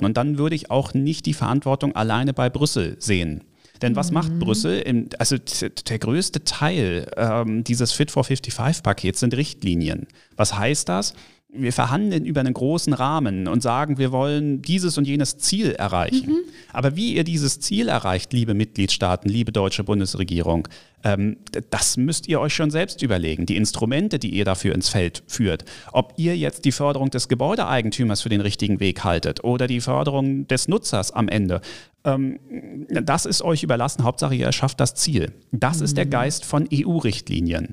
Und dann würde ich auch nicht die Verantwortung alleine bei Brüssel sehen. Denn was macht mhm. Brüssel? also der größte Teil ähm, dieses Fit for 55-Pakets sind Richtlinien. Was heißt das? Wir verhandeln über einen großen Rahmen und sagen, wir wollen dieses und jenes Ziel erreichen. Mhm. Aber wie ihr dieses Ziel erreicht, liebe Mitgliedstaaten, liebe deutsche Bundesregierung, ähm, das müsst ihr euch schon selbst überlegen. Die Instrumente, die ihr dafür ins Feld führt. Ob ihr jetzt die Förderung des Gebäudeeigentümers für den richtigen Weg haltet oder die Förderung des Nutzers am Ende. Ähm, das ist euch überlassen. Hauptsache, ihr erschafft das Ziel. Das mhm. ist der mhm. Geist von EU-Richtlinien.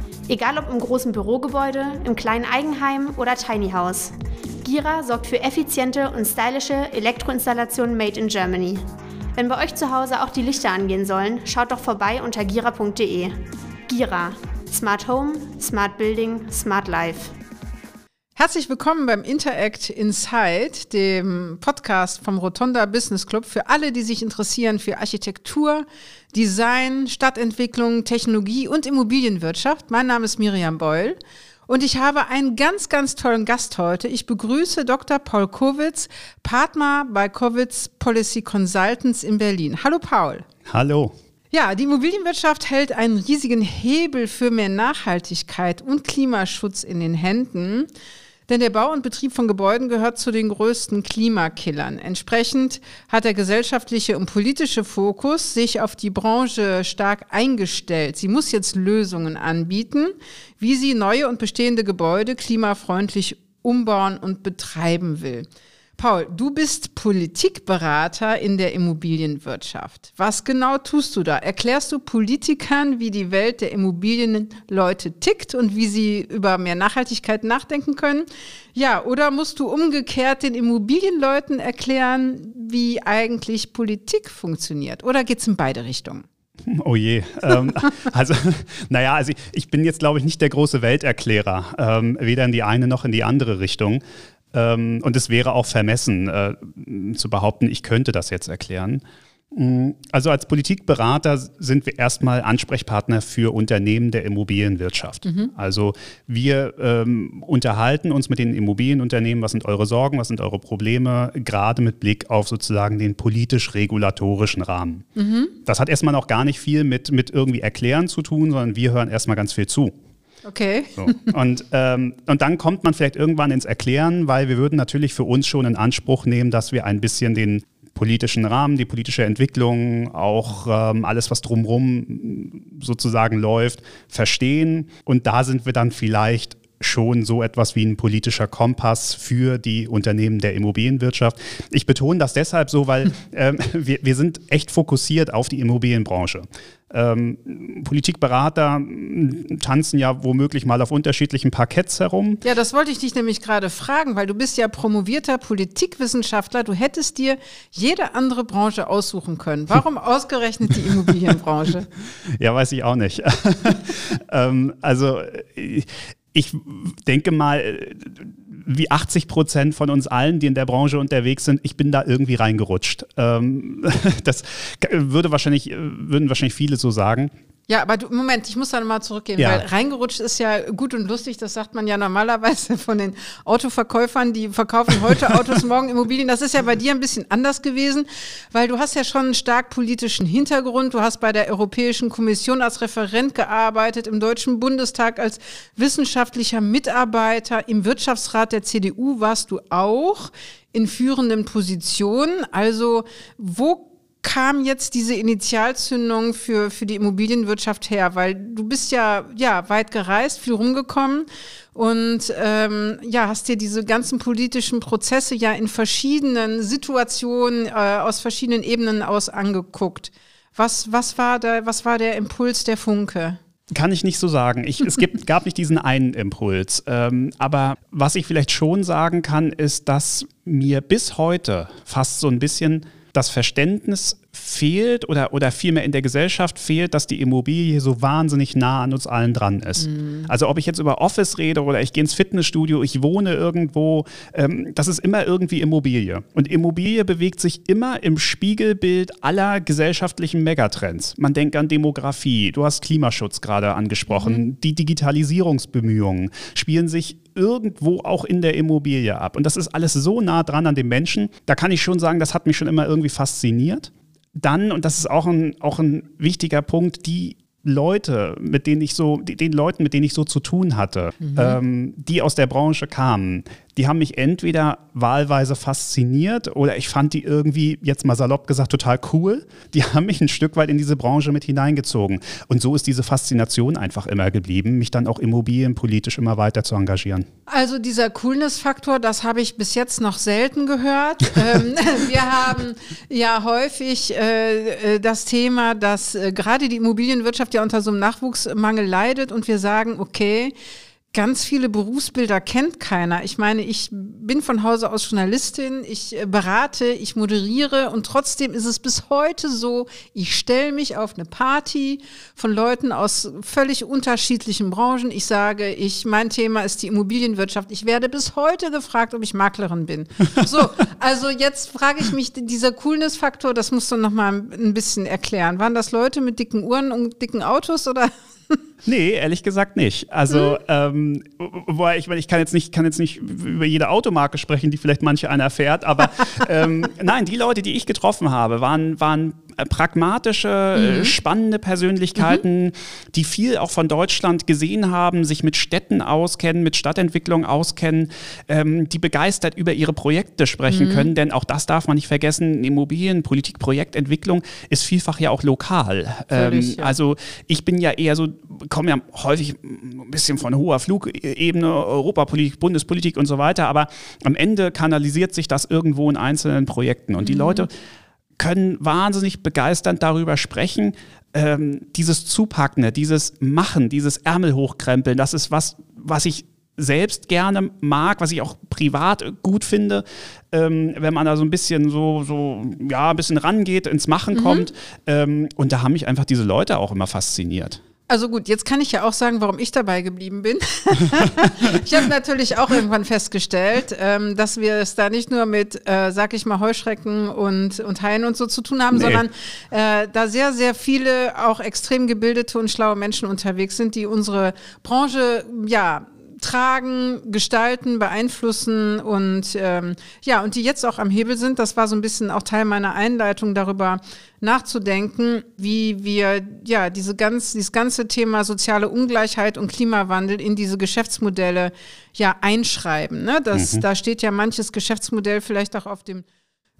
Egal ob im großen Bürogebäude, im kleinen Eigenheim oder Tiny House. Gira sorgt für effiziente und stylische Elektroinstallationen made in Germany. Wenn bei euch zu Hause auch die Lichter angehen sollen, schaut doch vorbei unter gira.de. Gira. Smart Home, Smart Building, Smart Life. Herzlich willkommen beim Interact Inside, dem Podcast vom Rotonda Business Club für alle, die sich interessieren für Architektur, Design, Stadtentwicklung, Technologie und Immobilienwirtschaft. Mein Name ist Miriam Beul. Und ich habe einen ganz, ganz tollen Gast heute. Ich begrüße Dr. Paul Kowitz, Partner bei Kowitz Policy Consultants in Berlin. Hallo Paul. Hallo. Ja, die Immobilienwirtschaft hält einen riesigen Hebel für mehr Nachhaltigkeit und Klimaschutz in den Händen. Denn der Bau und Betrieb von Gebäuden gehört zu den größten Klimakillern. Entsprechend hat der gesellschaftliche und politische Fokus sich auf die Branche stark eingestellt. Sie muss jetzt Lösungen anbieten, wie sie neue und bestehende Gebäude klimafreundlich umbauen und betreiben will. Paul, du bist Politikberater in der Immobilienwirtschaft. Was genau tust du da? Erklärst du Politikern, wie die Welt der Immobilienleute tickt und wie sie über mehr Nachhaltigkeit nachdenken können? Ja, oder musst du umgekehrt den Immobilienleuten erklären, wie eigentlich Politik funktioniert? Oder geht es in beide Richtungen? Oh je. ähm, also, naja, also ich, ich bin jetzt, glaube ich, nicht der große Welterklärer, ähm, weder in die eine noch in die andere Richtung. Ähm, und es wäre auch vermessen äh, zu behaupten, ich könnte das jetzt erklären. Mm, also als Politikberater sind wir erstmal Ansprechpartner für Unternehmen der Immobilienwirtschaft. Mhm. Also wir ähm, unterhalten uns mit den Immobilienunternehmen, was sind eure Sorgen, was sind eure Probleme, gerade mit Blick auf sozusagen den politisch-regulatorischen Rahmen. Mhm. Das hat erstmal noch gar nicht viel mit, mit irgendwie Erklären zu tun, sondern wir hören erstmal ganz viel zu. Okay. So. Und, ähm, und dann kommt man vielleicht irgendwann ins Erklären, weil wir würden natürlich für uns schon in Anspruch nehmen, dass wir ein bisschen den politischen Rahmen, die politische Entwicklung, auch ähm, alles, was drumherum sozusagen läuft, verstehen. Und da sind wir dann vielleicht schon so etwas wie ein politischer Kompass für die Unternehmen der Immobilienwirtschaft. Ich betone das deshalb so, weil ähm, wir, wir sind echt fokussiert auf die Immobilienbranche. Ähm, Politikberater tanzen ja womöglich mal auf unterschiedlichen Parketts herum. Ja, das wollte ich dich nämlich gerade fragen, weil du bist ja promovierter Politikwissenschaftler. Du hättest dir jede andere Branche aussuchen können. Warum ausgerechnet die Immobilienbranche? ja, weiß ich auch nicht. ähm, also ich denke mal, wie 80 Prozent von uns allen, die in der Branche unterwegs sind, ich bin da irgendwie reingerutscht. Ähm, das würde wahrscheinlich, würden wahrscheinlich viele so sagen. Ja, aber du, Moment, ich muss da nochmal zurückgehen, ja. weil reingerutscht ist ja gut und lustig, das sagt man ja normalerweise von den Autoverkäufern, die verkaufen heute Autos, morgen Immobilien. Das ist ja bei dir ein bisschen anders gewesen, weil du hast ja schon einen stark politischen Hintergrund. Du hast bei der Europäischen Kommission als Referent gearbeitet, im Deutschen Bundestag als wissenschaftlicher Mitarbeiter, im Wirtschaftsrat der CDU warst du auch in führenden Positionen. Also wo kam jetzt diese Initialzündung für, für die Immobilienwirtschaft her? Weil du bist ja, ja weit gereist, viel rumgekommen und ähm, ja, hast dir diese ganzen politischen Prozesse ja in verschiedenen Situationen äh, aus verschiedenen Ebenen aus angeguckt. Was, was, war da, was war der Impuls, der Funke? Kann ich nicht so sagen. Ich, es gibt, gab nicht diesen einen Impuls. Ähm, aber was ich vielleicht schon sagen kann, ist, dass mir bis heute fast so ein bisschen das Verständnis fehlt oder, oder vielmehr in der Gesellschaft fehlt, dass die Immobilie so wahnsinnig nah an uns allen dran ist. Mhm. Also ob ich jetzt über Office rede oder ich gehe ins Fitnessstudio, ich wohne irgendwo, ähm, das ist immer irgendwie Immobilie. Und Immobilie bewegt sich immer im Spiegelbild aller gesellschaftlichen Megatrends. Man denkt an Demografie, du hast Klimaschutz gerade angesprochen, mhm. die Digitalisierungsbemühungen spielen sich irgendwo auch in der Immobilie ab. Und das ist alles so nah dran an den Menschen. Da kann ich schon sagen, das hat mich schon immer irgendwie fasziniert dann, und das ist auch ein, auch ein wichtiger Punkt, die Leute, mit denen ich so, den Leuten, mit denen ich so zu tun hatte, mhm. ähm, die aus der Branche kamen, die haben mich entweder wahlweise fasziniert oder ich fand die irgendwie, jetzt mal salopp gesagt, total cool. Die haben mich ein Stück weit in diese Branche mit hineingezogen. Und so ist diese Faszination einfach immer geblieben, mich dann auch immobilienpolitisch immer weiter zu engagieren. Also dieser Coolness-Faktor, das habe ich bis jetzt noch selten gehört. ähm, wir haben ja häufig äh, äh, das Thema, dass äh, gerade die Immobilienwirtschaft ja unter so einem Nachwuchsmangel leidet und wir sagen, okay, ganz viele Berufsbilder kennt keiner. Ich meine, ich bin von Hause aus Journalistin, ich äh, berate, ich moderiere und trotzdem ist es bis heute so, ich stelle mich auf eine Party von Leuten aus völlig unterschiedlichen Branchen. Ich sage, ich, mein Thema ist die Immobilienwirtschaft. Ich werde bis heute gefragt, ob ich Maklerin bin. So, also jetzt frage ich mich, dieser Coolness-Faktor, das musst du noch mal ein bisschen erklären. Waren das Leute mit dicken Uhren und dicken Autos oder? Nee, ehrlich gesagt nicht. Also, hm. ähm, wobei ich, ich kann jetzt nicht, kann jetzt nicht über jede Automarke sprechen, die vielleicht manche einer fährt, aber ähm, nein, die Leute, die ich getroffen habe, waren, waren äh, pragmatische, äh, mhm. spannende Persönlichkeiten, mhm. die viel auch von Deutschland gesehen haben, sich mit Städten auskennen, mit Stadtentwicklung auskennen, ähm, die begeistert über ihre Projekte sprechen mhm. können, denn auch das darf man nicht vergessen, Immobilienpolitik, Projektentwicklung ist vielfach ja auch lokal. Völlig, ähm, ja. Also ich bin ja eher so, komme ja häufig ein bisschen von hoher Flugebene, Europapolitik, Bundespolitik und so weiter, aber am Ende kanalisiert sich das irgendwo in einzelnen Projekten und die mhm. Leute können wahnsinnig begeisternd darüber sprechen. Ähm, dieses Zupackende, dieses Machen, dieses Ärmel hochkrempeln, das ist was, was ich selbst gerne mag, was ich auch privat gut finde, ähm, wenn man da so ein bisschen so, so, ja, ein bisschen rangeht, ins Machen mhm. kommt. Ähm, und da haben mich einfach diese Leute auch immer fasziniert. Also gut, jetzt kann ich ja auch sagen, warum ich dabei geblieben bin. ich habe natürlich auch irgendwann festgestellt, ähm, dass wir es da nicht nur mit, äh, sag ich mal, Heuschrecken und, und Haien und so zu tun haben, nee. sondern äh, da sehr, sehr viele auch extrem gebildete und schlaue Menschen unterwegs sind, die unsere Branche, ja, tragen, gestalten, beeinflussen und ähm, ja, und die jetzt auch am Hebel sind. Das war so ein bisschen auch Teil meiner Einleitung darüber nachzudenken, wie wir ja diese ganz, dieses ganze Thema soziale Ungleichheit und Klimawandel in diese Geschäftsmodelle ja einschreiben. Ne? Das, mhm. Da steht ja manches Geschäftsmodell vielleicht auch auf dem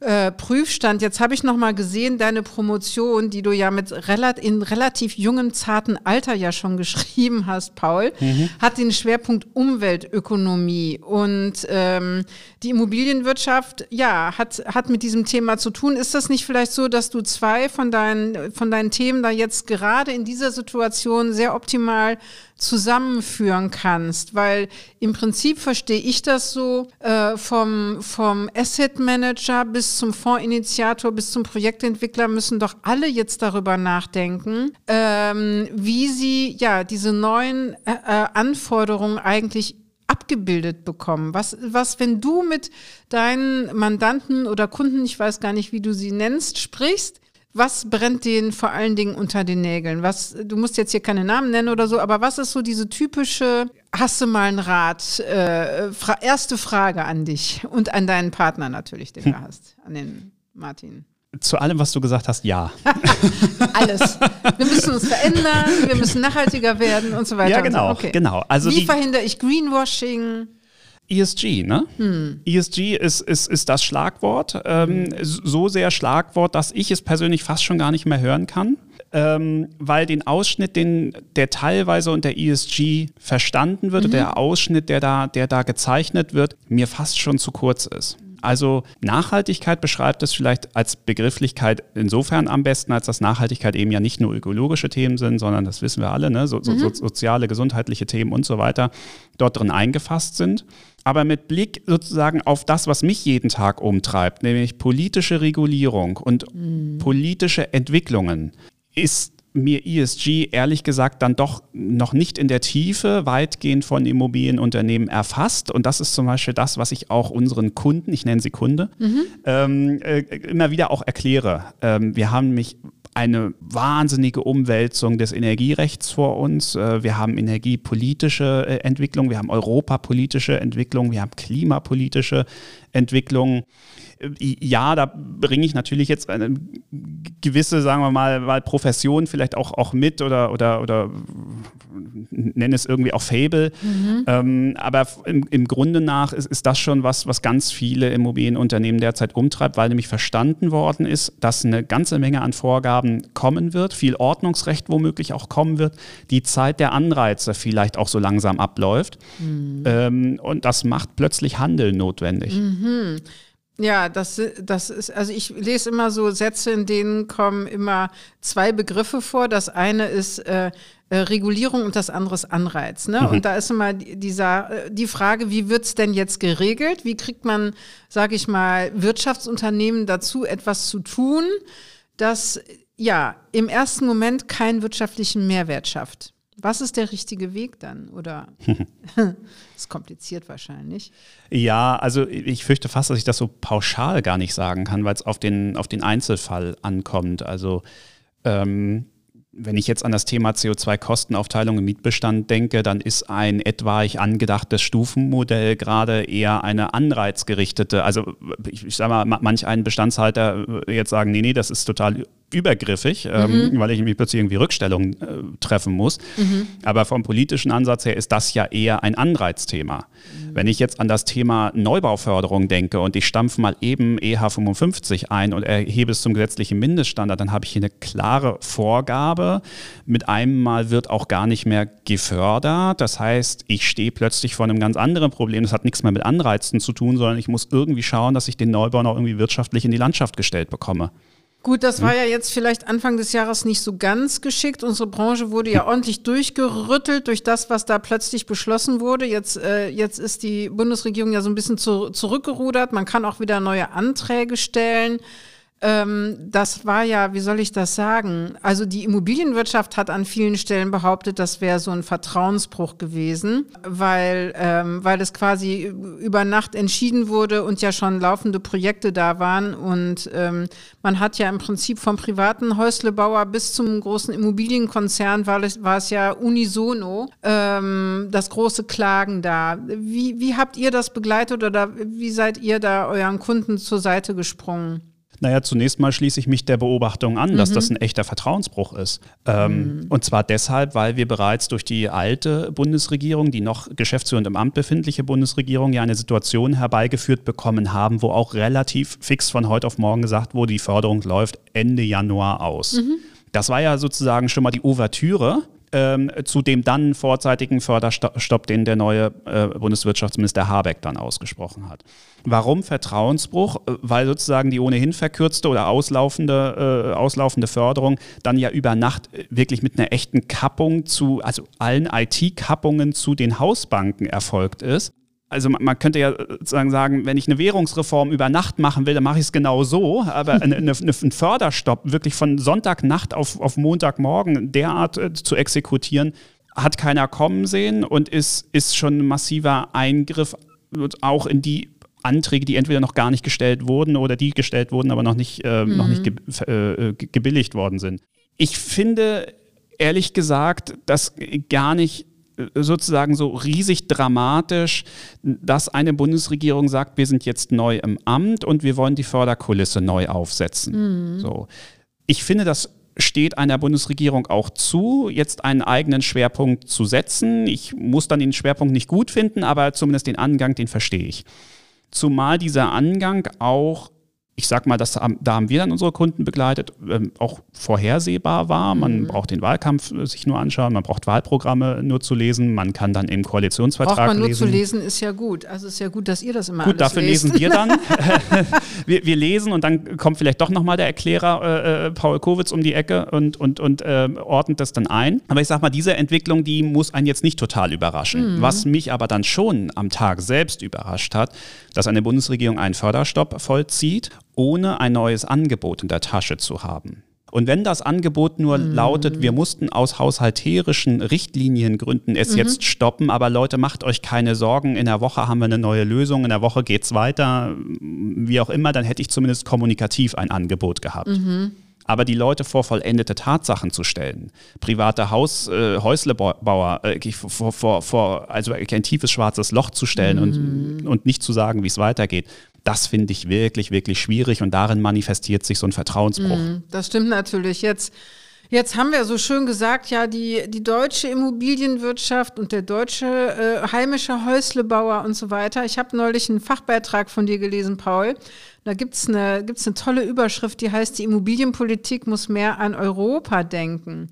äh, Prüfstand. Jetzt habe ich noch mal gesehen, deine Promotion, die du ja mit relat in relativ jungem, zarten Alter ja schon geschrieben hast, Paul, mhm. hat den Schwerpunkt Umweltökonomie. Und ähm, die Immobilienwirtschaft, ja, hat, hat mit diesem Thema zu tun. Ist das nicht vielleicht so, dass du zwei von deinen, von deinen Themen da jetzt gerade in dieser Situation sehr optimal zusammenführen kannst, weil im Prinzip verstehe ich das so äh, vom, vom Asset Manager bis zum Fondsinitiator bis zum Projektentwickler müssen doch alle jetzt darüber nachdenken, ähm, wie sie ja diese neuen äh, äh Anforderungen eigentlich abgebildet bekommen? Was, was, wenn du mit deinen Mandanten oder Kunden, ich weiß gar nicht, wie du sie nennst, sprichst, was brennt denen vor allen Dingen unter den Nägeln? Was, du musst jetzt hier keine Namen nennen oder so, aber was ist so diese typische, hast du mal einen Rat? Äh, fra erste Frage an dich und an deinen Partner natürlich, den du hm. hast, an den Martin. Zu allem, was du gesagt hast, ja. Alles. Wir müssen uns verändern, wir müssen nachhaltiger werden und so weiter. Ja, genau. So. Okay. genau. Also Wie verhindere ich Greenwashing? ESG, ne? Hm. ESG ist, ist, ist das Schlagwort. Ähm, hm. so sehr Schlagwort, dass ich es persönlich fast schon gar nicht mehr hören kann. Ähm, weil den Ausschnitt, den, der teilweise unter ESG verstanden wird, mhm. der Ausschnitt, der da, der da gezeichnet wird, mir fast schon zu kurz ist. also Nachhaltigkeit beschreibt es vielleicht als Begrifflichkeit insofern am besten, als dass Nachhaltigkeit eben ja nicht nur ökologische Themen sind, sondern das wissen wir alle, ne? so, so, mhm. soziale, gesundheitliche Themen und so weiter dort drin eingefasst sind. Aber mit Blick sozusagen auf das, was mich jeden Tag umtreibt, nämlich politische Regulierung und mhm. politische Entwicklungen, ist mir ESG ehrlich gesagt dann doch noch nicht in der Tiefe weitgehend von Immobilienunternehmen erfasst. Und das ist zum Beispiel das, was ich auch unseren Kunden, ich nenne sie Kunde, mhm. ähm, äh, immer wieder auch erkläre. Ähm, wir haben mich eine wahnsinnige Umwälzung des Energierechts vor uns. Äh, wir haben energiepolitische äh, Entwicklung, wir haben europapolitische Entwicklung, wir haben klimapolitische Entwicklung ja, da bringe ich natürlich jetzt eine gewisse, sagen wir mal, mal Profession vielleicht auch, auch mit oder, oder, oder nenne es irgendwie auch Fable. Mhm. Ähm, aber im, im Grunde nach ist, ist das schon was, was ganz viele Immobilienunternehmen derzeit umtreibt, weil nämlich verstanden worden ist, dass eine ganze Menge an Vorgaben kommen wird, viel Ordnungsrecht womöglich auch kommen wird, die Zeit der Anreize vielleicht auch so langsam abläuft. Mhm. Ähm, und das macht plötzlich Handel notwendig. Mhm. Ja, das, das ist, also ich lese immer so Sätze, in denen kommen immer zwei Begriffe vor. Das eine ist äh, äh, Regulierung und das andere ist Anreiz. Ne? Mhm. Und da ist immer dieser, äh, die Frage, wie wird es denn jetzt geregelt? Wie kriegt man, sage ich mal, Wirtschaftsunternehmen dazu, etwas zu tun, das ja im ersten Moment keinen wirtschaftlichen Mehrwert schafft? Was ist der richtige Weg dann? Oder ist kompliziert wahrscheinlich. Ja, also ich fürchte fast, dass ich das so pauschal gar nicht sagen kann, weil es auf den, auf den Einzelfall ankommt. Also ähm, wenn ich jetzt an das Thema CO2-Kostenaufteilung im Mietbestand denke, dann ist ein etwaig angedachtes Stufenmodell gerade eher eine anreizgerichtete. Also ich, ich sage mal, manch ein Bestandshalter jetzt sagen, nee, nee, das ist total übergriffig, ähm, mhm. weil ich mich plötzlich irgendwie Rückstellungen äh, treffen muss. Mhm. Aber vom politischen Ansatz her ist das ja eher ein Anreizthema. Mhm. Wenn ich jetzt an das Thema Neubauförderung denke und ich stampfe mal eben EH55 ein und erhebe es zum gesetzlichen Mindeststandard, dann habe ich hier eine klare Vorgabe. Mit einem Mal wird auch gar nicht mehr gefördert. Das heißt, ich stehe plötzlich vor einem ganz anderen Problem. Das hat nichts mehr mit Anreizen zu tun, sondern ich muss irgendwie schauen, dass ich den Neubau noch irgendwie wirtschaftlich in die Landschaft gestellt bekomme. Gut, das war ja jetzt vielleicht Anfang des Jahres nicht so ganz geschickt. Unsere Branche wurde ja ordentlich durchgerüttelt durch das, was da plötzlich beschlossen wurde. Jetzt, äh, jetzt ist die Bundesregierung ja so ein bisschen zu, zurückgerudert. Man kann auch wieder neue Anträge stellen. Ähm, das war ja, wie soll ich das sagen? Also die Immobilienwirtschaft hat an vielen Stellen behauptet, das wäre so ein Vertrauensbruch gewesen, weil, ähm, weil es quasi über Nacht entschieden wurde und ja schon laufende Projekte da waren. Und ähm, man hat ja im Prinzip vom privaten Häuslebauer bis zum großen Immobilienkonzern war es, war es ja unisono ähm, das große Klagen da. Wie, wie habt ihr das begleitet oder wie seid ihr da euren Kunden zur Seite gesprungen? Naja, zunächst mal schließe ich mich der Beobachtung an, mhm. dass das ein echter Vertrauensbruch ist. Ähm, mhm. Und zwar deshalb, weil wir bereits durch die alte Bundesregierung, die noch geschäftsführend im Amt befindliche Bundesregierung, ja eine Situation herbeigeführt bekommen haben, wo auch relativ fix von heute auf morgen gesagt wurde, die Förderung läuft Ende Januar aus. Mhm. Das war ja sozusagen schon mal die Ouvertüre ähm, zu dem dann vorzeitigen Förderstopp, den der neue äh, Bundeswirtschaftsminister Habeck dann ausgesprochen hat. Warum Vertrauensbruch? Äh, weil sozusagen die ohnehin verkürzte oder auslaufende, äh, auslaufende Förderung dann ja über Nacht äh, wirklich mit einer echten Kappung zu, also allen IT-Kappungen zu den Hausbanken erfolgt ist also man, könnte ja sozusagen sagen, wenn ich eine Währungsreform über Nacht machen will, dann mache ich es genau so. Aber eine, eine, ein Förderstopp wirklich von Sonntagnacht auf, auf Montagmorgen derart äh, zu exekutieren, hat keiner kommen sehen und ist, ist schon ein massiver Eingriff auch in die Anträge, die entweder noch gar nicht gestellt wurden oder die gestellt wurden, aber noch nicht, äh, mhm. noch nicht ge äh, äh gebilligt worden sind. Ich finde ehrlich gesagt, dass gar nicht sozusagen so riesig dramatisch, dass eine Bundesregierung sagt, wir sind jetzt neu im Amt und wir wollen die Förderkulisse neu aufsetzen. Mhm. So. Ich finde, das steht einer Bundesregierung auch zu, jetzt einen eigenen Schwerpunkt zu setzen. Ich muss dann den Schwerpunkt nicht gut finden, aber zumindest den Angang, den verstehe ich. Zumal dieser Angang auch ich sag mal, das, da haben wir dann unsere Kunden begleitet, ähm, auch vorhersehbar war. Man mhm. braucht den Wahlkampf äh, sich nur anschauen, man braucht Wahlprogramme nur zu lesen, man kann dann im Koalitionsvertrag braucht man nur lesen. zu lesen ist ja gut. Also ist ja gut, dass ihr das immer Gut, dafür lest. lesen wir dann. wir, wir, lesen und dann kommt vielleicht doch nochmal der Erklärer äh, äh, Paul Kowitz um die Ecke und, und, und äh, ordnet das dann ein. Aber ich sag mal, diese Entwicklung, die muss einen jetzt nicht total überraschen. Mhm. Was mich aber dann schon am Tag selbst überrascht hat, dass eine Bundesregierung einen Förderstopp vollzieht, ohne ein neues Angebot in der Tasche zu haben. Und wenn das Angebot nur mhm. lautet, wir mussten aus haushalterischen Richtliniengründen es mhm. jetzt stoppen, aber Leute, macht euch keine Sorgen, in der Woche haben wir eine neue Lösung, in der Woche geht es weiter, wie auch immer, dann hätte ich zumindest kommunikativ ein Angebot gehabt. Mhm. Aber die Leute vor vollendete Tatsachen zu stellen, private Haus, äh, Häuslebauer äh, vor, vor, vor, also ein tiefes schwarzes Loch zu stellen und, mhm. und nicht zu sagen, wie es weitergeht, das finde ich wirklich, wirklich schwierig und darin manifestiert sich so ein Vertrauensbruch. Mm, das stimmt natürlich. Jetzt, jetzt haben wir so schön gesagt, ja, die, die deutsche Immobilienwirtschaft und der deutsche äh, heimische Häuslebauer und so weiter. Ich habe neulich einen Fachbeitrag von dir gelesen, Paul. Da gibt es eine, gibt's eine tolle Überschrift, die heißt, die Immobilienpolitik muss mehr an Europa denken.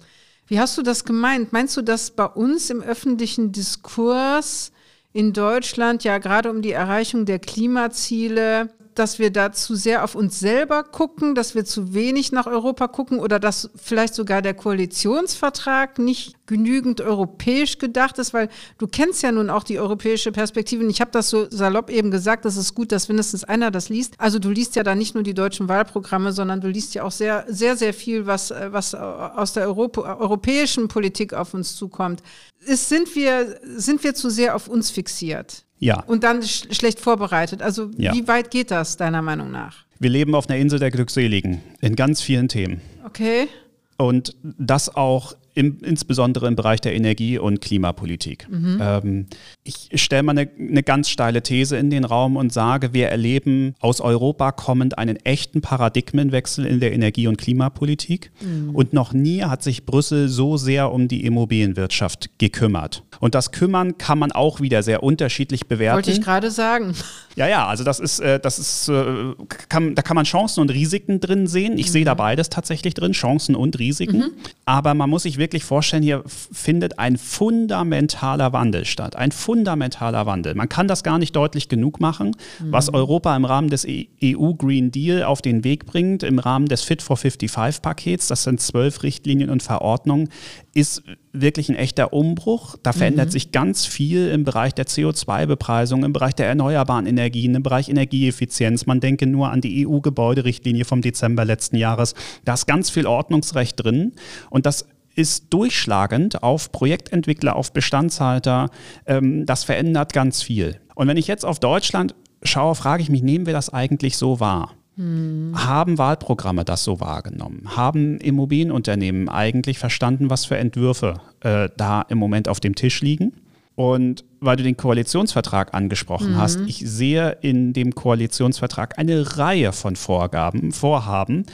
Wie hast du das gemeint? Meinst du, dass bei uns im öffentlichen Diskurs in Deutschland ja gerade um die Erreichung der Klimaziele dass wir da zu sehr auf uns selber gucken, dass wir zu wenig nach Europa gucken oder dass vielleicht sogar der Koalitionsvertrag nicht genügend europäisch gedacht ist, weil du kennst ja nun auch die europäische Perspektive. Und ich habe das so salopp eben gesagt, das ist gut, dass mindestens einer das liest. Also du liest ja da nicht nur die deutschen Wahlprogramme, sondern du liest ja auch sehr, sehr, sehr viel, was, was aus der Europa, europäischen Politik auf uns zukommt. Ist, sind, wir, sind wir zu sehr auf uns fixiert? Ja. Und dann sch schlecht vorbereitet. Also ja. wie weit geht das deiner Meinung nach? Wir leben auf einer Insel der Glückseligen in ganz vielen Themen. Okay. Und das auch im, insbesondere im Bereich der Energie- und Klimapolitik. Mhm. Ähm, ich stelle mal eine, eine ganz steile These in den Raum und sage, wir erleben aus Europa kommend einen echten Paradigmenwechsel in der Energie- und Klimapolitik. Mhm. Und noch nie hat sich Brüssel so sehr um die Immobilienwirtschaft gekümmert. Und das Kümmern kann man auch wieder sehr unterschiedlich bewerten. Wollte ich gerade sagen. Ja, ja, also das ist, äh, das ist, äh, kann, da kann man Chancen und Risiken drin sehen. Ich mhm. sehe da beides tatsächlich drin, Chancen und Risiken. Mhm. Aber man muss sich wirklich vorstellen, hier findet ein fundamentaler Wandel statt. Ein fundamentaler Wandel. Man kann das gar nicht deutlich genug machen, mhm. was Europa im Rahmen des EU Green Deal auf den Weg bringt, im Rahmen des Fit for 55 Pakets. Das sind zwölf Richtlinien und Verordnungen ist wirklich ein echter Umbruch. Da verändert mhm. sich ganz viel im Bereich der CO2-Bepreisung, im Bereich der erneuerbaren Energien, im Bereich Energieeffizienz. Man denke nur an die EU-Gebäuderichtlinie vom Dezember letzten Jahres. Da ist ganz viel Ordnungsrecht drin und das ist durchschlagend auf Projektentwickler, auf Bestandshalter. Ähm, das verändert ganz viel. Und wenn ich jetzt auf Deutschland schaue, frage ich mich, nehmen wir das eigentlich so wahr? Hm. Haben Wahlprogramme das so wahrgenommen? Haben Immobilienunternehmen eigentlich verstanden, was für Entwürfe äh, da im Moment auf dem Tisch liegen? Und weil du den Koalitionsvertrag angesprochen mhm. hast, ich sehe in dem Koalitionsvertrag eine Reihe von Vorgaben, Vorhaben,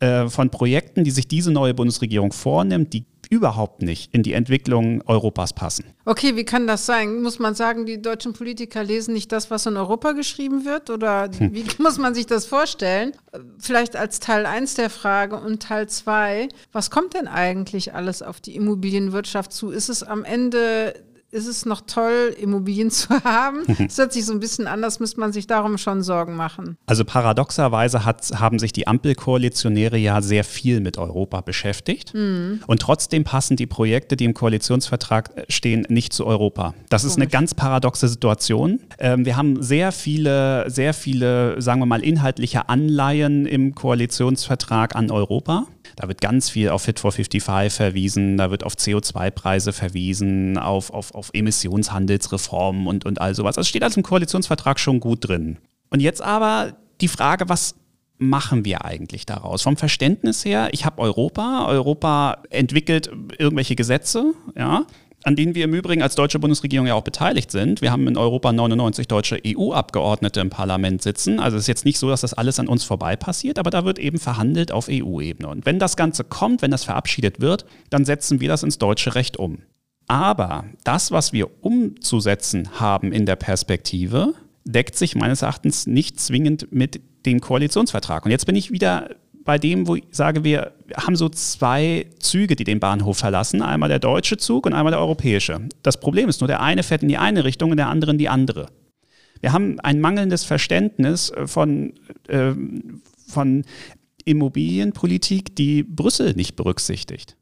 äh, von Projekten, die sich diese neue Bundesregierung vornimmt, die überhaupt nicht in die Entwicklung Europas passen. Okay, wie kann das sein? Muss man sagen, die deutschen Politiker lesen nicht das, was in Europa geschrieben wird? Oder hm. wie muss man sich das vorstellen? Vielleicht als Teil 1 der Frage und Teil 2, was kommt denn eigentlich alles auf die Immobilienwirtschaft zu? Ist es am Ende ist es noch toll, Immobilien zu haben. Das hört sich so ein bisschen anders, müsste man sich darum schon Sorgen machen. Also paradoxerweise hat, haben sich die Ampelkoalitionäre ja sehr viel mit Europa beschäftigt. Mhm. Und trotzdem passen die Projekte, die im Koalitionsvertrag äh, stehen, nicht zu Europa. Das ist eine ganz paradoxe Situation. Ähm, wir haben sehr viele, sehr viele, sagen wir mal, inhaltliche Anleihen im Koalitionsvertrag an Europa. Da wird ganz viel auf Fit for 55 verwiesen, da wird auf CO2-Preise verwiesen, auf, auf, auf Emissionshandelsreformen und, und all sowas. Das steht also im Koalitionsvertrag schon gut drin. Und jetzt aber die Frage, was machen wir eigentlich daraus? Vom Verständnis her, ich habe Europa, Europa entwickelt irgendwelche Gesetze, ja, an denen wir im Übrigen als deutsche Bundesregierung ja auch beteiligt sind. Wir haben in Europa 99 deutsche EU-Abgeordnete im Parlament sitzen. Also es ist jetzt nicht so, dass das alles an uns vorbei passiert, aber da wird eben verhandelt auf EU-Ebene. Und wenn das Ganze kommt, wenn das verabschiedet wird, dann setzen wir das ins deutsche Recht um. Aber das, was wir umzusetzen haben in der Perspektive, deckt sich meines Erachtens nicht zwingend mit dem Koalitionsvertrag. Und jetzt bin ich wieder bei dem, wo ich sage, wir haben so zwei Züge, die den Bahnhof verlassen. Einmal der deutsche Zug und einmal der europäische. Das Problem ist nur, der eine fährt in die eine Richtung und der andere in die andere. Wir haben ein mangelndes Verständnis von, äh, von Immobilienpolitik, die Brüssel nicht berücksichtigt.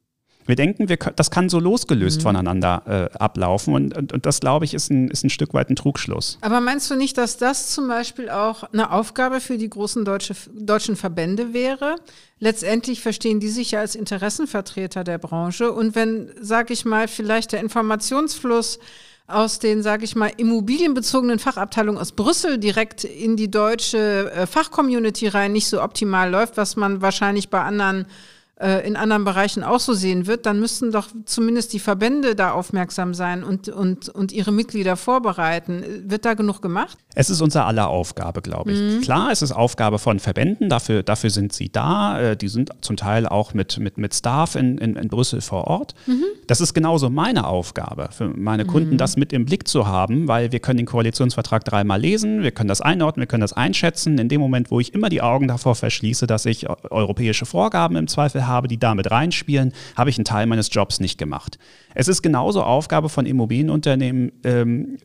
Wir denken, wir, das kann so losgelöst mhm. voneinander äh, ablaufen und, und, und, das, glaube ich, ist ein, ist ein Stück weit ein Trugschluss. Aber meinst du nicht, dass das zum Beispiel auch eine Aufgabe für die großen deutsche, deutschen Verbände wäre? Letztendlich verstehen die sich ja als Interessenvertreter der Branche und wenn, sage ich mal, vielleicht der Informationsfluss aus den, sage ich mal, immobilienbezogenen Fachabteilungen aus Brüssel direkt in die deutsche äh, Fachcommunity rein nicht so optimal läuft, was man wahrscheinlich bei anderen äh, in anderen Bereichen auch so sehen wird, dann müssten doch zumindest die Verbände da aufmerksam sein und, und, und ihre Mitglieder vorbereiten. Wird da genug gemacht? Es ist unser aller Aufgabe, glaube ich. Mhm. Klar, es ist Aufgabe von Verbänden, dafür, dafür sind sie da. Äh, die sind zum Teil auch mit, mit, mit Staff in, in, in Brüssel vor Ort. Mhm. Das ist genauso meine Aufgabe, für meine Kunden mhm. das mit im Blick zu haben, weil wir können den Koalitionsvertrag dreimal lesen, wir können das einordnen, wir können das einschätzen. In dem Moment, wo ich immer die Augen davor verschließe, dass ich europäische Vorgaben im Zweifel habe, habe, die damit reinspielen, habe ich einen Teil meines Jobs nicht gemacht. Es ist genauso Aufgabe von Immobilienunternehmen, ähm,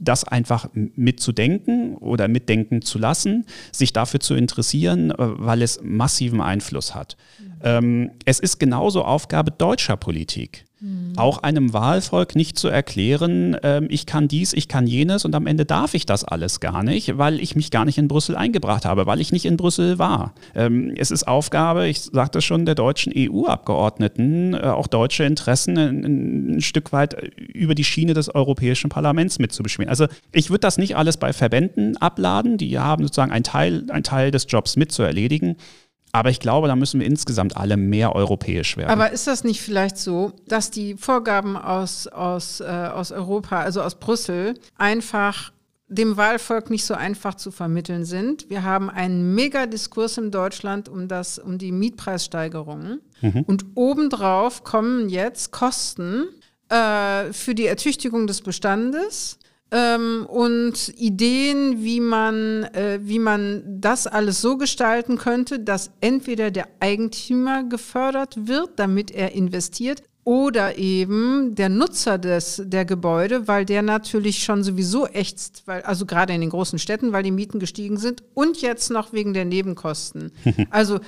das einfach mitzudenken oder mitdenken zu lassen, sich dafür zu interessieren, äh, weil es massiven Einfluss hat. Mhm. Ähm, es ist genauso Aufgabe deutscher Politik. Mhm. Auch einem Wahlvolk nicht zu erklären, ähm, ich kann dies, ich kann jenes und am Ende darf ich das alles gar nicht, weil ich mich gar nicht in Brüssel eingebracht habe, weil ich nicht in Brüssel war. Ähm, es ist Aufgabe, ich sagte schon, der deutschen EU-Abgeordneten, äh, auch deutsche Interessen ein, ein, Stück weit über die Schiene des Europäischen Parlaments mitzubeschweren. Also ich würde das nicht alles bei Verbänden abladen, die haben sozusagen einen Teil, einen Teil des Jobs mit zu erledigen. Aber ich glaube, da müssen wir insgesamt alle mehr europäisch werden. Aber ist das nicht vielleicht so, dass die Vorgaben aus, aus, äh, aus Europa, also aus Brüssel, einfach dem Wahlvolk nicht so einfach zu vermitteln sind. Wir haben einen Megadiskurs in Deutschland um, das, um die Mietpreissteigerungen. Mhm. Und obendrauf kommen jetzt Kosten äh, für die Ertüchtigung des Bestandes ähm, und Ideen, wie man, äh, wie man das alles so gestalten könnte, dass entweder der Eigentümer gefördert wird, damit er investiert, oder eben der Nutzer des, der Gebäude, weil der natürlich schon sowieso ächzt, weil, also gerade in den großen Städten, weil die Mieten gestiegen sind und jetzt noch wegen der Nebenkosten. also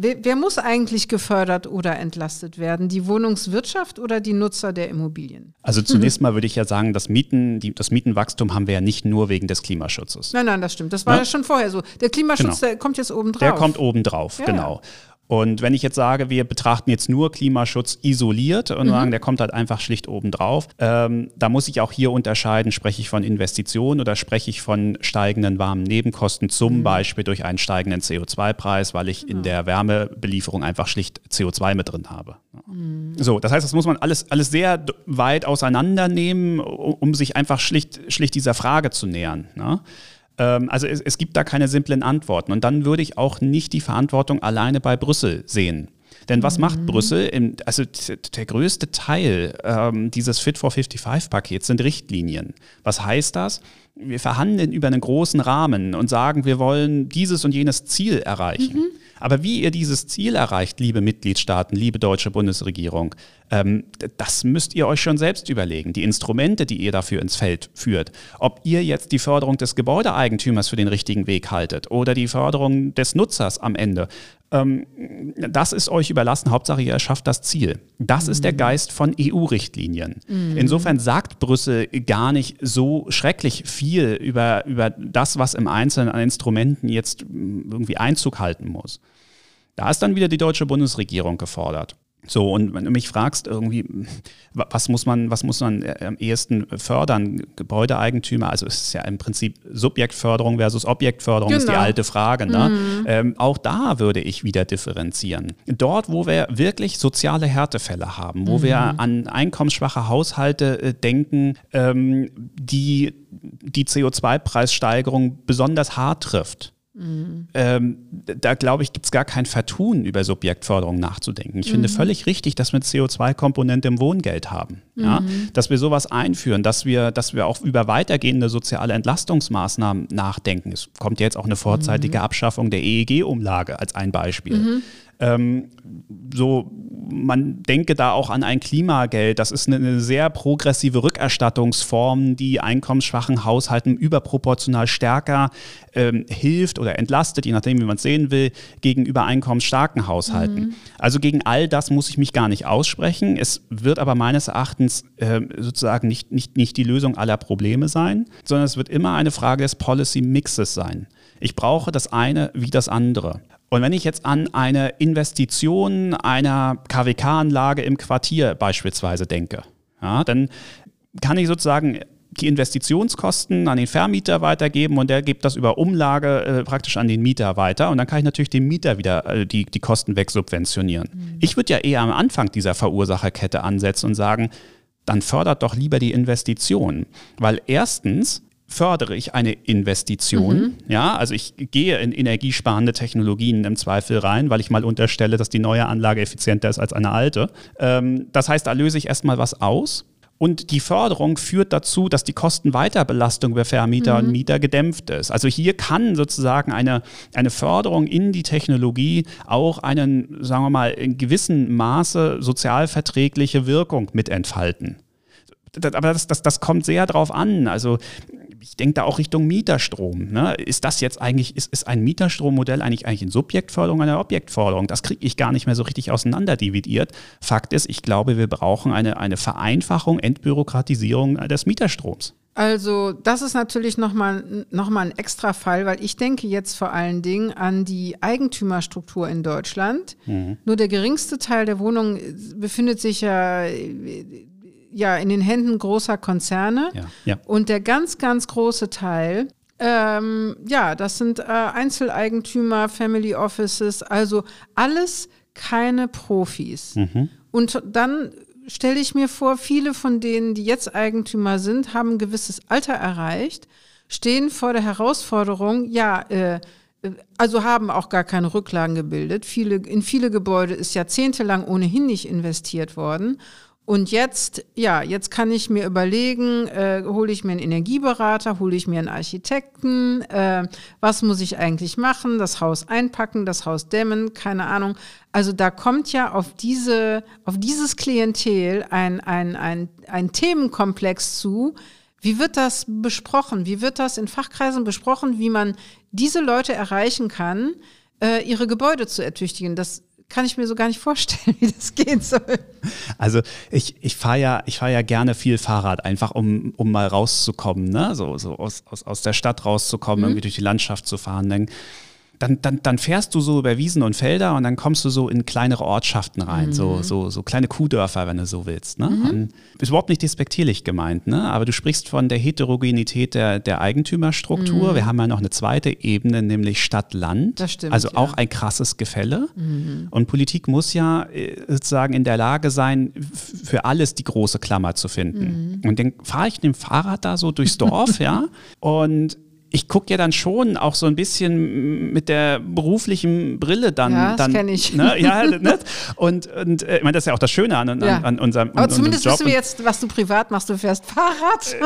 Wer, wer, muss eigentlich gefördert oder entlastet werden? Die Wohnungswirtschaft oder die Nutzer der Immobilien? Also zunächst mal würde ich ja sagen, das, Mieten, die, das Mietenwachstum haben wir ja nicht nur wegen des Klimaschutzes. Nein, nein, das stimmt. Das war ja, ja schon vorher so. Der Klimaschutz, genau. der kommt jetzt oben drauf. Der kommt oben drauf, ja, genau. Ja. Und wenn ich jetzt sage, wir betrachten jetzt nur Klimaschutz isoliert und mhm. sagen, der kommt halt einfach schlicht oben drauf, ähm, da muss ich auch hier unterscheiden, spreche ich von Investitionen oder spreche ich von steigenden warmen Nebenkosten, zum mhm. Beispiel durch einen steigenden CO2-Preis, weil ich genau. in der Wärmebelieferung einfach schlicht CO2 mit drin habe. Mhm. So, das heißt, das muss man alles, alles sehr weit auseinandernehmen, um sich einfach schlicht, schlicht dieser Frage zu nähern. Ne? Ähm, also es, es gibt da keine simplen Antworten. Und dann würde ich auch nicht die Verantwortung alleine bei Brüssel sehen. Denn was macht mhm. Brüssel? Im, also der größte Teil ähm, dieses Fit for 55-Pakets sind Richtlinien. Was heißt das? Wir verhandeln über einen großen Rahmen und sagen, wir wollen dieses und jenes Ziel erreichen. Mhm. Aber wie ihr dieses Ziel erreicht, liebe Mitgliedstaaten, liebe deutsche Bundesregierung, ähm, das müsst ihr euch schon selbst überlegen. Die Instrumente, die ihr dafür ins Feld führt. Ob ihr jetzt die Förderung des Gebäudeeigentümers für den richtigen Weg haltet oder die Förderung des Nutzers am Ende. Ähm, das ist euch überlassen. Hauptsache, ihr erschafft das Ziel. Das mhm. ist der mhm. Geist von EU-Richtlinien. Mhm. Insofern sagt Brüssel gar nicht so schrecklich viel über, über das, was im Einzelnen an Instrumenten jetzt irgendwie Einzug halten muss. Da ist dann wieder die deutsche Bundesregierung gefordert. So, und wenn du mich fragst, irgendwie, was muss man, was muss man äh, am ehesten fördern? Gebäudeeigentümer, also es ist ja im Prinzip Subjektförderung versus Objektförderung, genau. ist die genau. alte Frage. Ne? Mhm. Ähm, auch da würde ich wieder differenzieren. Dort, wo wir wirklich soziale Härtefälle haben, wo mhm. wir an einkommensschwache Haushalte äh, denken, ähm, die die CO2-Preissteigerung besonders hart trifft Mhm. Ähm, da glaube ich, gibt es gar kein Vertun, über Subjektförderung nachzudenken. Ich mhm. finde völlig richtig, dass wir CO2-Komponente im Wohngeld haben. Mhm. Ja? Dass wir sowas einführen, dass wir, dass wir auch über weitergehende soziale Entlastungsmaßnahmen nachdenken. Es kommt jetzt auch eine vorzeitige mhm. Abschaffung der EEG-Umlage als ein Beispiel. Ähm, so, man denke da auch an ein Klimageld. Das ist eine, eine, sehr progressive Rückerstattungsform, die einkommensschwachen Haushalten überproportional stärker ähm, hilft oder entlastet, je nachdem, wie man es sehen will, gegenüber einkommensstarken Haushalten. Mhm. Also gegen all das muss ich mich gar nicht aussprechen. Es wird aber meines Erachtens äh, sozusagen nicht, nicht, nicht die Lösung aller Probleme sein, sondern es wird immer eine Frage des Policy Mixes sein. Ich brauche das eine wie das andere. Und wenn ich jetzt an eine Investition einer KWK-Anlage im Quartier beispielsweise denke, ja, dann kann ich sozusagen die Investitionskosten an den Vermieter weitergeben und der gibt das über Umlage äh, praktisch an den Mieter weiter und dann kann ich natürlich dem Mieter wieder äh, die, die Kosten wegsubventionieren. Mhm. Ich würde ja eher am Anfang dieser Verursacherkette ansetzen und sagen, dann fördert doch lieber die Investition, weil erstens fördere ich eine Investition. Mhm. Ja, also ich gehe in energiesparende Technologien im Zweifel rein, weil ich mal unterstelle, dass die neue Anlage effizienter ist als eine alte. Ähm, das heißt, da löse ich erstmal was aus. Und die Förderung führt dazu, dass die Kostenweiterbelastung bei Vermieter mhm. und Mieter gedämpft ist. Also hier kann sozusagen eine, eine Förderung in die Technologie auch einen, sagen wir mal, in gewissem Maße sozialverträgliche Wirkung mit entfalten aber das, das, das kommt sehr drauf an. Also ich denke da auch Richtung Mieterstrom. Ne? Ist das jetzt eigentlich, ist, ist ein Mieterstrommodell eigentlich, eigentlich eine Subjektförderung oder eine Objektförderung? Das kriege ich gar nicht mehr so richtig auseinanderdividiert. Fakt ist, ich glaube, wir brauchen eine, eine Vereinfachung, Entbürokratisierung des Mieterstroms. Also das ist natürlich nochmal noch mal ein extra Fall, weil ich denke jetzt vor allen Dingen an die Eigentümerstruktur in Deutschland. Mhm. Nur der geringste Teil der Wohnungen befindet sich ja ja in den Händen großer Konzerne. Ja, ja. Und der ganz, ganz große Teil, ähm, ja, das sind äh, Einzeleigentümer, Family Offices, also alles keine Profis. Mhm. Und dann stelle ich mir vor, viele von denen, die jetzt Eigentümer sind, haben ein gewisses Alter erreicht, stehen vor der Herausforderung, ja, äh, also haben auch gar keine Rücklagen gebildet. Viele, in viele Gebäude ist jahrzehntelang ohnehin nicht investiert worden. Und jetzt, ja, jetzt kann ich mir überlegen, äh, hole ich mir einen Energieberater, hole ich mir einen Architekten, äh, was muss ich eigentlich machen, das Haus einpacken, das Haus dämmen, keine Ahnung. Also da kommt ja auf diese, auf dieses Klientel ein, ein, ein, ein Themenkomplex zu. Wie wird das besprochen? Wie wird das in Fachkreisen besprochen, wie man diese Leute erreichen kann, äh, ihre Gebäude zu ertüchtigen? Das kann ich mir so gar nicht vorstellen, wie das gehen soll. Also ich, ich fahre ja, fahr ja gerne viel Fahrrad, einfach um, um mal rauszukommen, ne? so, so aus, aus, aus der Stadt rauszukommen, mhm. irgendwie durch die Landschaft zu fahren. Dann dann, dann, dann fährst du so über Wiesen und Felder und dann kommst du so in kleinere Ortschaften rein, mhm. so, so, so kleine Kuhdörfer, wenn du so willst. Ne? Mhm. Ist überhaupt nicht despektierlich gemeint, ne? aber du sprichst von der Heterogenität der, der Eigentümerstruktur. Mhm. Wir haben ja noch eine zweite Ebene, nämlich Stadt-Land. Das stimmt. Also auch ja. ein krasses Gefälle. Mhm. Und Politik muss ja äh, sozusagen in der Lage sein, für alles die große Klammer zu finden. Mhm. Und dann fahre ich mit dem Fahrrad da so durchs Dorf, ja, und ich gucke ja dann schon auch so ein bisschen mit der beruflichen Brille dann. Ja, das kenne ich. Ne? Ja, ne? Und, und äh, ich meine, das ist ja auch das Schöne an, an, ja. an unserem Aber zumindest unserem Job. wissen wir jetzt, was du privat machst. Du fährst Fahrrad.